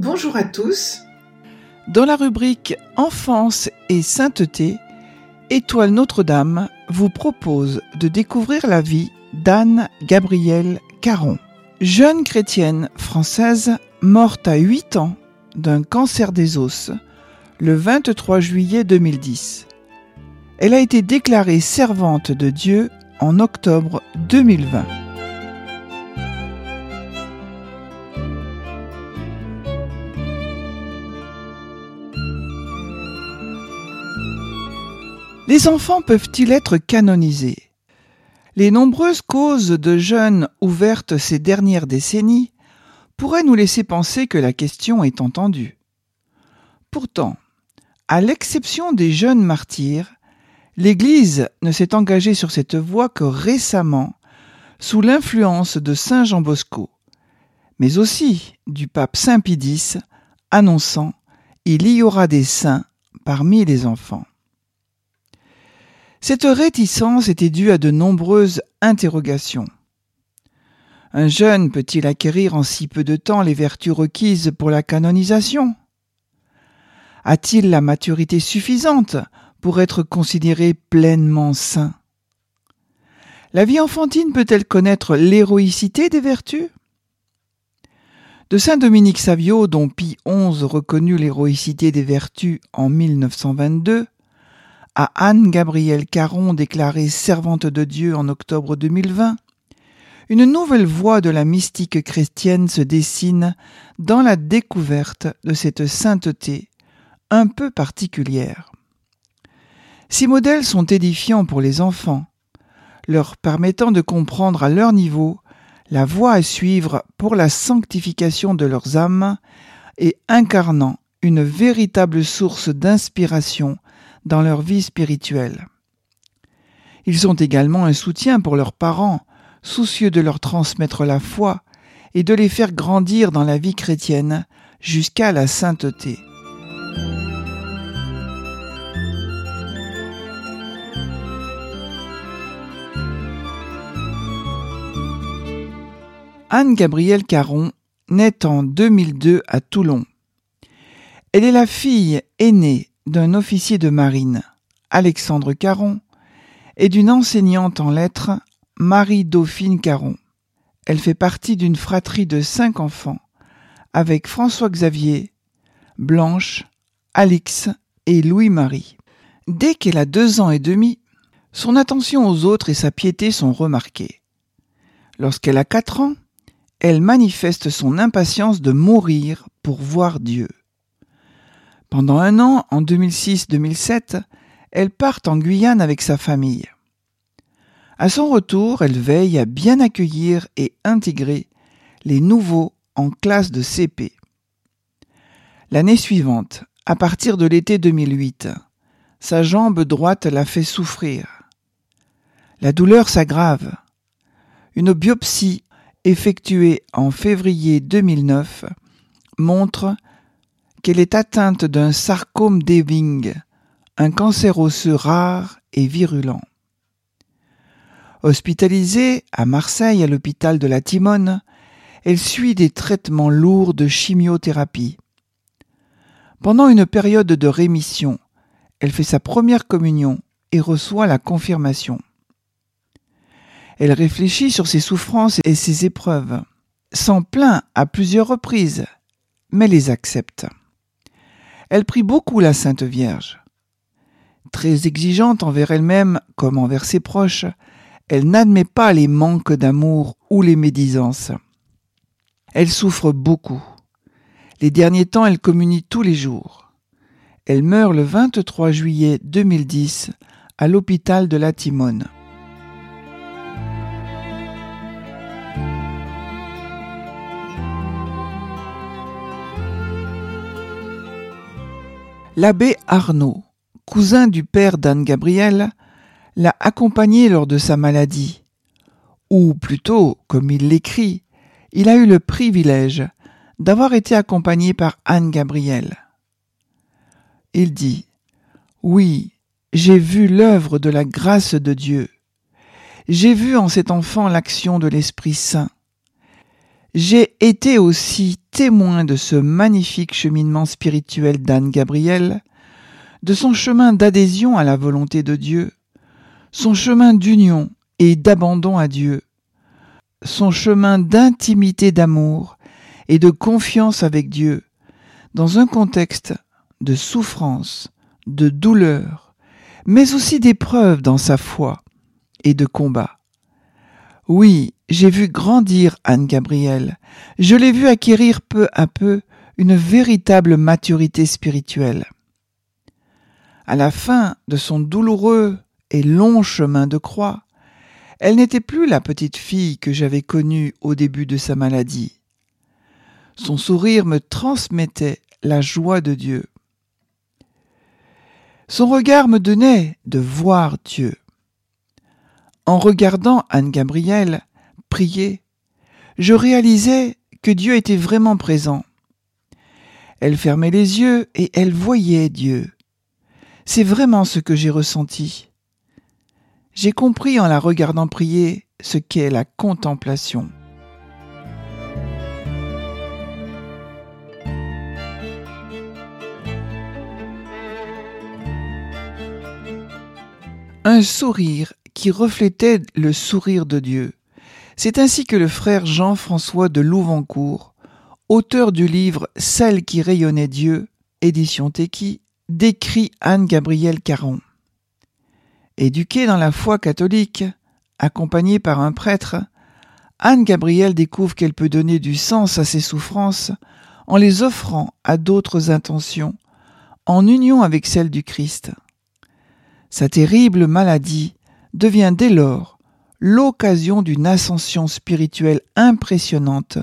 Bonjour à tous. Dans la rubrique Enfance et sainteté, Étoile Notre-Dame vous propose de découvrir la vie d'Anne Gabrielle Caron, jeune chrétienne française morte à 8 ans d'un cancer des os le 23 juillet 2010. Elle a été déclarée servante de Dieu en octobre 2020. Les enfants peuvent-ils être canonisés? Les nombreuses causes de jeunes ouvertes ces dernières décennies pourraient nous laisser penser que la question est entendue. Pourtant, à l'exception des jeunes martyrs, l'Église ne s'est engagée sur cette voie que récemment, sous l'influence de Saint Jean Bosco, mais aussi du pape Saint Pie annonçant Il y aura des saints parmi les enfants. Cette réticence était due à de nombreuses interrogations. Un jeune peut-il acquérir en si peu de temps les vertus requises pour la canonisation? A-t-il la maturité suffisante pour être considéré pleinement saint? La vie enfantine peut-elle connaître l'héroïcité des vertus? De saint Dominique Savio, dont Pie XI reconnut l'héroïcité des vertus en 1922, à Anne-Gabrielle Caron, déclarée servante de Dieu en octobre 2020, une nouvelle voie de la mystique chrétienne se dessine dans la découverte de cette sainteté un peu particulière. Ces modèles sont édifiants pour les enfants, leur permettant de comprendre à leur niveau la voie à suivre pour la sanctification de leurs âmes et incarnant une véritable source d'inspiration dans leur vie spirituelle. Ils sont également un soutien pour leurs parents, soucieux de leur transmettre la foi et de les faire grandir dans la vie chrétienne jusqu'à la sainteté. Anne-Gabrielle Caron naît en 2002 à Toulon. Elle est la fille aînée d'un officier de marine, Alexandre Caron, et d'une enseignante en lettres, Marie-Dauphine Caron. Elle fait partie d'une fratrie de cinq enfants, avec François-Xavier, Blanche, Alix et Louis-Marie. Dès qu'elle a deux ans et demi, son attention aux autres et sa piété sont remarquées. Lorsqu'elle a quatre ans, elle manifeste son impatience de mourir pour voir Dieu. Pendant un an, en 2006-2007, elle part en Guyane avec sa famille. À son retour, elle veille à bien accueillir et intégrer les nouveaux en classe de CP. L'année suivante, à partir de l'été 2008, sa jambe droite la fait souffrir. La douleur s'aggrave. Une biopsie effectuée en février 2009 montre qu'elle est atteinte d'un sarcome d'Ewing, un cancer osseux rare et virulent. Hospitalisée à Marseille à l'hôpital de la Timone, elle suit des traitements lourds de chimiothérapie. Pendant une période de rémission, elle fait sa première communion et reçoit la confirmation. Elle réfléchit sur ses souffrances et ses épreuves, s'en plaint à plusieurs reprises, mais les accepte. Elle prie beaucoup la Sainte Vierge. Très exigeante envers elle-même comme envers ses proches, elle n'admet pas les manques d'amour ou les médisances. Elle souffre beaucoup. Les derniers temps, elle communie tous les jours. Elle meurt le 23 juillet 2010 à l'hôpital de la Timone. L'abbé Arnaud, cousin du père d'Anne Gabrielle, l'a accompagné lors de sa maladie. Ou plutôt, comme il l'écrit, il a eu le privilège d'avoir été accompagné par Anne Gabrielle. Il dit Oui, j'ai vu l'œuvre de la grâce de Dieu. J'ai vu en cet enfant l'action de l'Esprit Saint. J'ai été aussi témoin de ce magnifique cheminement spirituel d'Anne Gabriel, de son chemin d'adhésion à la volonté de Dieu, son chemin d'union et d'abandon à Dieu, son chemin d'intimité d'amour et de confiance avec Dieu, dans un contexte de souffrance, de douleur, mais aussi d'épreuve dans sa foi et de combat. Oui, j'ai vu grandir Anne Gabrielle, je l'ai vu acquérir peu à peu une véritable maturité spirituelle. À la fin de son douloureux et long chemin de croix, elle n'était plus la petite fille que j'avais connue au début de sa maladie. Son sourire me transmettait la joie de Dieu. Son regard me donnait de voir Dieu. En regardant Anne-Gabrielle prier, je réalisais que Dieu était vraiment présent. Elle fermait les yeux et elle voyait Dieu. C'est vraiment ce que j'ai ressenti. J'ai compris en la regardant prier ce qu'est la contemplation. un sourire qui reflétait le sourire de Dieu. C'est ainsi que le frère Jean-François de Louvancourt, auteur du livre Celle qui rayonnait Dieu, édition Teki, décrit Anne-Gabrielle Caron. Éduquée dans la foi catholique, accompagnée par un prêtre, Anne-Gabrielle découvre qu'elle peut donner du sens à ses souffrances en les offrant à d'autres intentions, en union avec celles du Christ. Sa terrible maladie devient dès lors l'occasion d'une ascension spirituelle impressionnante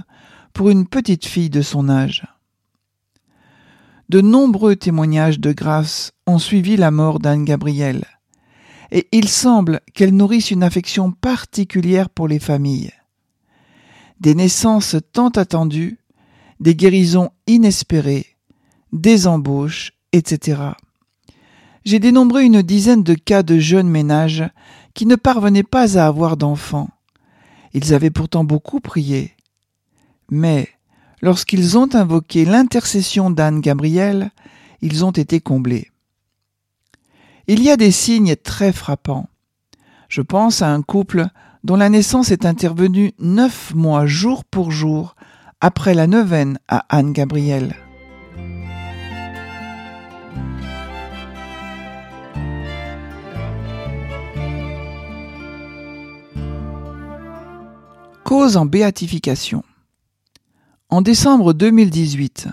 pour une petite fille de son âge. De nombreux témoignages de grâce ont suivi la mort d'Anne Gabrielle, et il semble qu'elle nourrisse une affection particulière pour les familles. Des naissances tant attendues, des guérisons inespérées, des embauches, etc j'ai dénombré une dizaine de cas de jeunes ménages qui ne parvenaient pas à avoir d'enfants. Ils avaient pourtant beaucoup prié. Mais, lorsqu'ils ont invoqué l'intercession d'Anne Gabriel, ils ont été comblés. Il y a des signes très frappants. Je pense à un couple dont la naissance est intervenue neuf mois jour pour jour après la neuvaine à Anne Gabriel. Cause en béatification. En décembre 2018,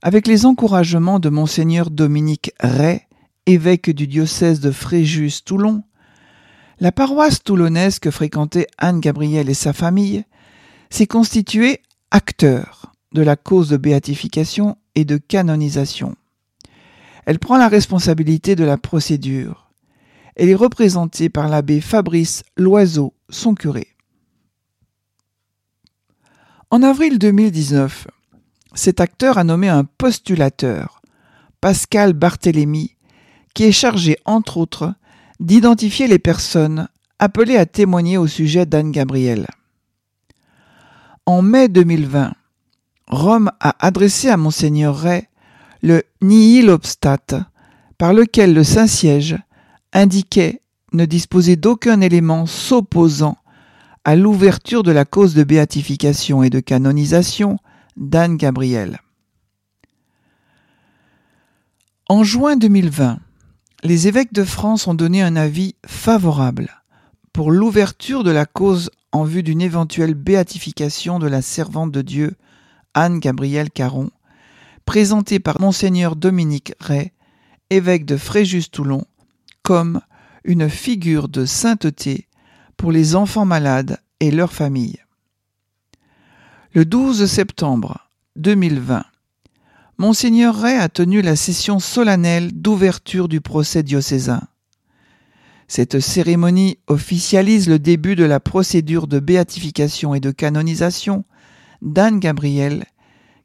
avec les encouragements de Monseigneur Dominique Ray, évêque du diocèse de Fréjus-Toulon, la paroisse toulonnaise que fréquentait Anne-Gabrielle et sa famille s'est constituée acteur de la cause de béatification et de canonisation. Elle prend la responsabilité de la procédure. Elle est représentée par l'abbé Fabrice Loiseau, son curé. En avril 2019, cet acteur a nommé un postulateur, Pascal Barthélémy, qui est chargé, entre autres, d'identifier les personnes appelées à témoigner au sujet d'Anne Gabriel. En mai 2020, Rome a adressé à Monseigneur Ray le nihil obstat, par lequel le Saint-Siège indiquait ne disposer d'aucun élément s'opposant à l'ouverture de la cause de béatification et de canonisation d'Anne Gabriel. En juin 2020, les évêques de France ont donné un avis favorable pour l'ouverture de la cause en vue d'une éventuelle béatification de la servante de Dieu Anne Gabrielle Caron, présentée par monseigneur Dominique Ray, évêque de Fréjus-Toulon, comme une figure de sainteté pour les enfants malades et leurs familles. Le 12 septembre 2020, Monseigneur Ray a tenu la session solennelle d'ouverture du procès diocésain. Cette cérémonie officialise le début de la procédure de béatification et de canonisation d'Anne Gabrielle,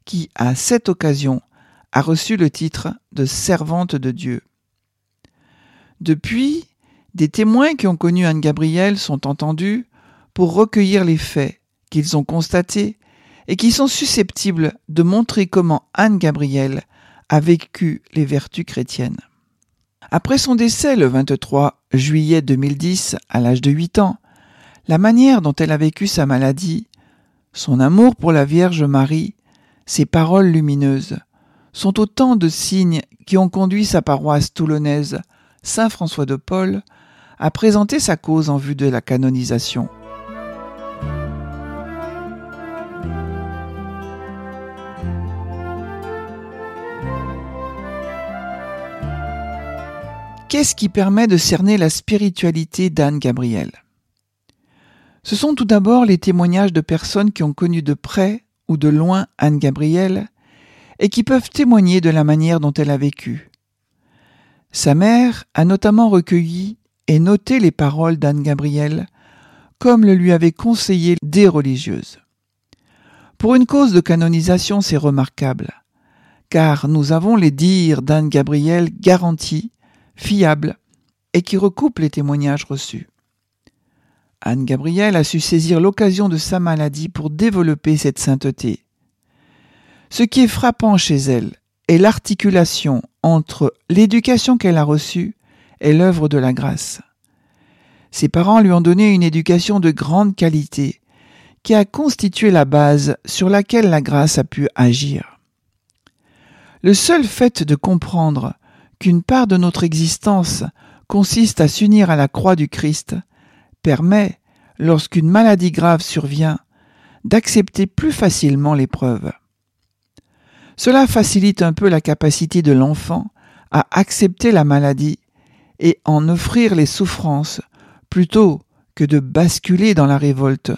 qui, à cette occasion, a reçu le titre de servante de Dieu. Depuis, des témoins qui ont connu Anne Gabrielle sont entendus pour recueillir les faits qu'ils ont constatés et qui sont susceptibles de montrer comment Anne Gabrielle a vécu les vertus chrétiennes. Après son décès le 23 juillet 2010, à l'âge de 8 ans, la manière dont elle a vécu sa maladie, son amour pour la Vierge Marie, ses paroles lumineuses, sont autant de signes qui ont conduit sa paroisse toulonnaise, Saint François de Paul, à présenter sa cause en vue de la canonisation. Qu'est-ce qui permet de cerner la spiritualité d'Anne Gabrielle Ce sont tout d'abord les témoignages de personnes qui ont connu de près ou de loin Anne Gabrielle et qui peuvent témoigner de la manière dont elle a vécu. Sa mère a notamment recueilli et noté les paroles d'Anne Gabrielle, comme le lui avaient conseillé des religieuses. Pour une cause de canonisation, c'est remarquable, car nous avons les dires d'Anne Gabrielle garantis fiable et qui recoupe les témoignages reçus. Anne Gabrielle a su saisir l'occasion de sa maladie pour développer cette sainteté. Ce qui est frappant chez elle est l'articulation entre l'éducation qu'elle a reçue et l'œuvre de la grâce. Ses parents lui ont donné une éducation de grande qualité, qui a constitué la base sur laquelle la grâce a pu agir. Le seul fait de comprendre qu'une part de notre existence consiste à s'unir à la croix du Christ permet, lorsqu'une maladie grave survient, d'accepter plus facilement l'épreuve. Cela facilite un peu la capacité de l'enfant à accepter la maladie et en offrir les souffrances plutôt que de basculer dans la révolte,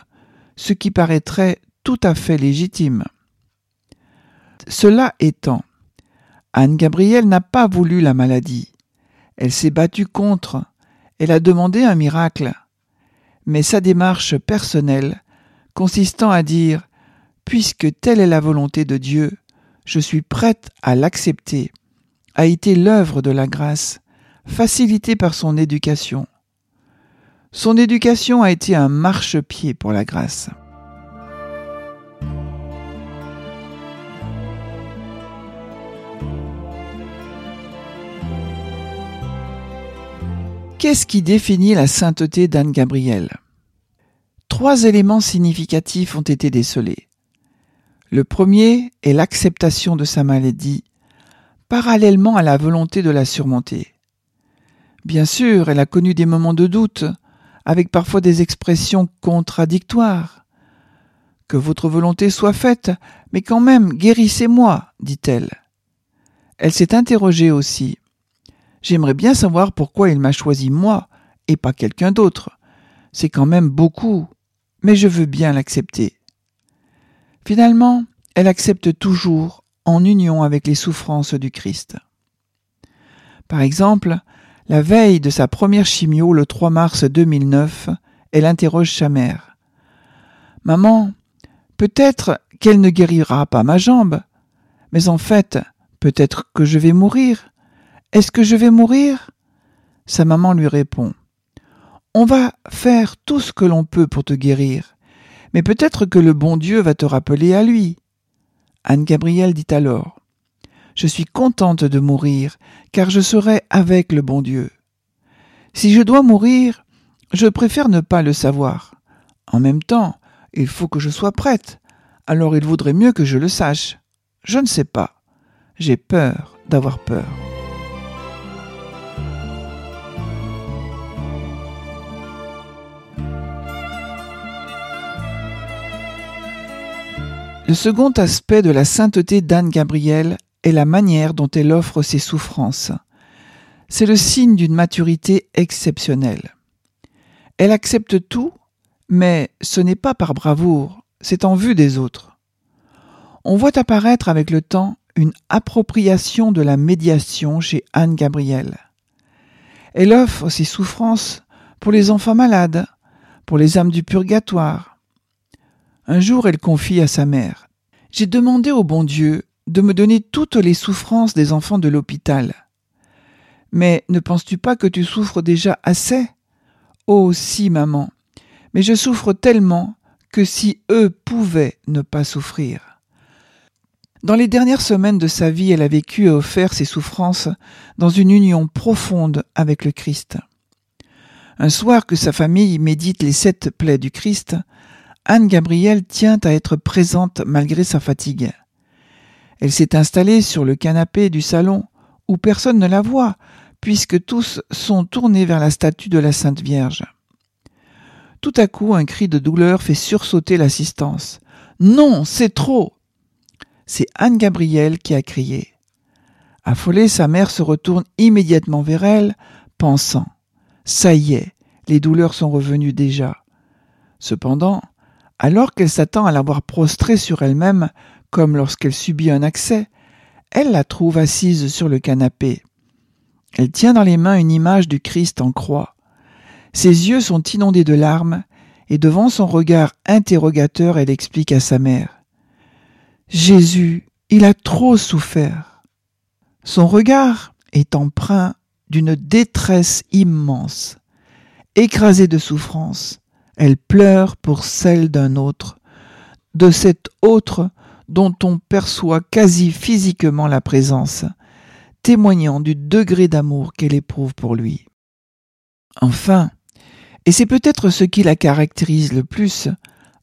ce qui paraîtrait tout à fait légitime. Cela étant, Anne Gabrielle n'a pas voulu la maladie. Elle s'est battue contre. Elle a demandé un miracle. Mais sa démarche personnelle, consistant à dire Puisque telle est la volonté de Dieu, je suis prête à l'accepter, a été l'œuvre de la grâce, facilitée par son éducation. Son éducation a été un marchepied pour la grâce. Qu'est-ce qui définit la sainteté d'Anne Gabrielle Trois éléments significatifs ont été décelés. Le premier est l'acceptation de sa maladie, parallèlement à la volonté de la surmonter. Bien sûr, elle a connu des moments de doute, avec parfois des expressions contradictoires. Que votre volonté soit faite, mais quand même, guérissez-moi, dit-elle. Elle s'est interrogée aussi. J'aimerais bien savoir pourquoi il m'a choisi moi et pas quelqu'un d'autre. C'est quand même beaucoup, mais je veux bien l'accepter. Finalement, elle accepte toujours en union avec les souffrances du Christ. Par exemple, la veille de sa première chimio le 3 mars 2009, elle interroge sa mère. Maman, peut-être qu'elle ne guérira pas ma jambe, mais en fait, peut-être que je vais mourir. Est-ce que je vais mourir? Sa maman lui répond On va faire tout ce que l'on peut pour te guérir, mais peut-être que le bon Dieu va te rappeler à lui. Anne Gabrielle dit alors Je suis contente de mourir, car je serai avec le bon Dieu. Si je dois mourir, je préfère ne pas le savoir. En même temps, il faut que je sois prête, alors il vaudrait mieux que je le sache. Je ne sais pas. J'ai peur d'avoir peur. Le second aspect de la sainteté d'Anne Gabrielle est la manière dont elle offre ses souffrances. C'est le signe d'une maturité exceptionnelle. Elle accepte tout, mais ce n'est pas par bravoure, c'est en vue des autres. On voit apparaître avec le temps une appropriation de la médiation chez Anne Gabrielle. Elle offre ses souffrances pour les enfants malades, pour les âmes du purgatoire, un jour, elle confie à sa mère J'ai demandé au bon Dieu de me donner toutes les souffrances des enfants de l'hôpital. Mais ne penses-tu pas que tu souffres déjà assez? Oh si, maman, mais je souffre tellement que si eux pouvaient ne pas souffrir. Dans les dernières semaines de sa vie, elle a vécu et offert ses souffrances dans une union profonde avec le Christ. Un soir que sa famille médite les sept plaies du Christ, Anne Gabrielle tient à être présente malgré sa fatigue. Elle s'est installée sur le canapé du salon où personne ne la voit, puisque tous sont tournés vers la statue de la Sainte Vierge. Tout à coup, un cri de douleur fait sursauter l'assistance. Non, c'est trop c'est Anne Gabrielle qui a crié. Affolée, sa mère se retourne immédiatement vers elle, pensant Ça y est, les douleurs sont revenues déjà. Cependant, alors qu'elle s'attend à la voir prostrée sur elle-même, comme lorsqu'elle subit un accès, elle la trouve assise sur le canapé. Elle tient dans les mains une image du Christ en croix. Ses yeux sont inondés de larmes, et devant son regard interrogateur, elle explique à sa mère Jésus, il a trop souffert. Son regard est empreint d'une détresse immense. Écrasée de souffrance, elle pleure pour celle d'un autre, de cet autre dont on perçoit quasi physiquement la présence, témoignant du degré d'amour qu'elle éprouve pour lui. Enfin, et c'est peut-être ce qui la caractérise le plus,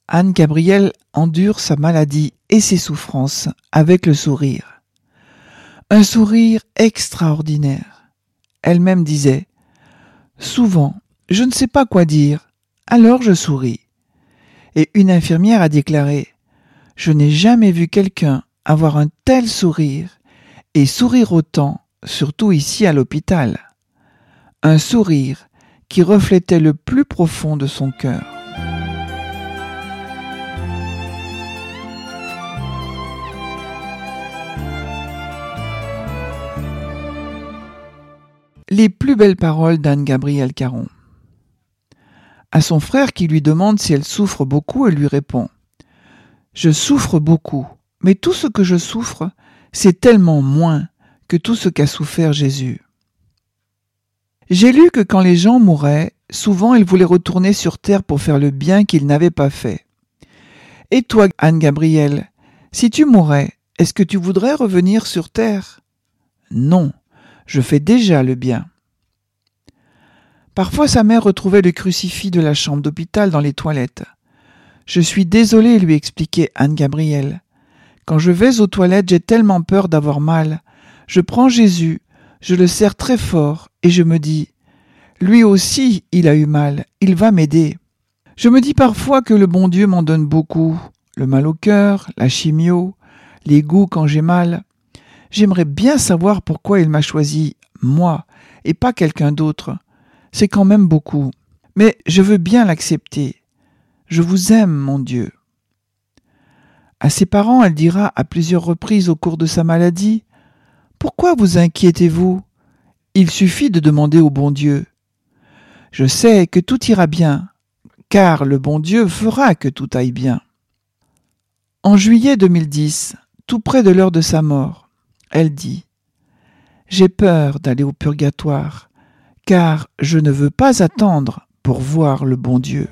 Anne Gabrielle endure sa maladie et ses souffrances avec le sourire. Un sourire extraordinaire. Elle-même disait Souvent, je ne sais pas quoi dire, alors je souris. Et une infirmière a déclaré Je n'ai jamais vu quelqu'un avoir un tel sourire et sourire autant, surtout ici à l'hôpital. Un sourire qui reflétait le plus profond de son cœur. Les plus belles paroles d'Anne-Gabrielle Caron. À son frère qui lui demande si elle souffre beaucoup, elle lui répond Je souffre beaucoup, mais tout ce que je souffre, c'est tellement moins que tout ce qu'a souffert Jésus. J'ai lu que quand les gens mouraient, souvent ils voulaient retourner sur terre pour faire le bien qu'ils n'avaient pas fait. Et toi, Anne-Gabrielle, si tu mourais, est-ce que tu voudrais revenir sur terre? Non, je fais déjà le bien. Parfois sa mère retrouvait le crucifix de la chambre d'hôpital dans les toilettes. Je suis désolée, lui expliquait Anne Gabrielle. Quand je vais aux toilettes, j'ai tellement peur d'avoir mal. Je prends Jésus, je le serre très fort, et je me dis Lui aussi, il a eu mal, il va m'aider. Je me dis parfois que le bon Dieu m'en donne beaucoup. Le mal au cœur, la chimio, les goûts quand j'ai mal. J'aimerais bien savoir pourquoi il m'a choisi, moi, et pas quelqu'un d'autre. C'est quand même beaucoup. Mais je veux bien l'accepter. Je vous aime, mon Dieu. À ses parents, elle dira à plusieurs reprises au cours de sa maladie Pourquoi vous inquiétez-vous? Il suffit de demander au bon Dieu. Je sais que tout ira bien, car le bon Dieu fera que tout aille bien. En juillet 2010, tout près de l'heure de sa mort, elle dit J'ai peur d'aller au purgatoire, car je ne veux pas attendre pour voir le bon Dieu.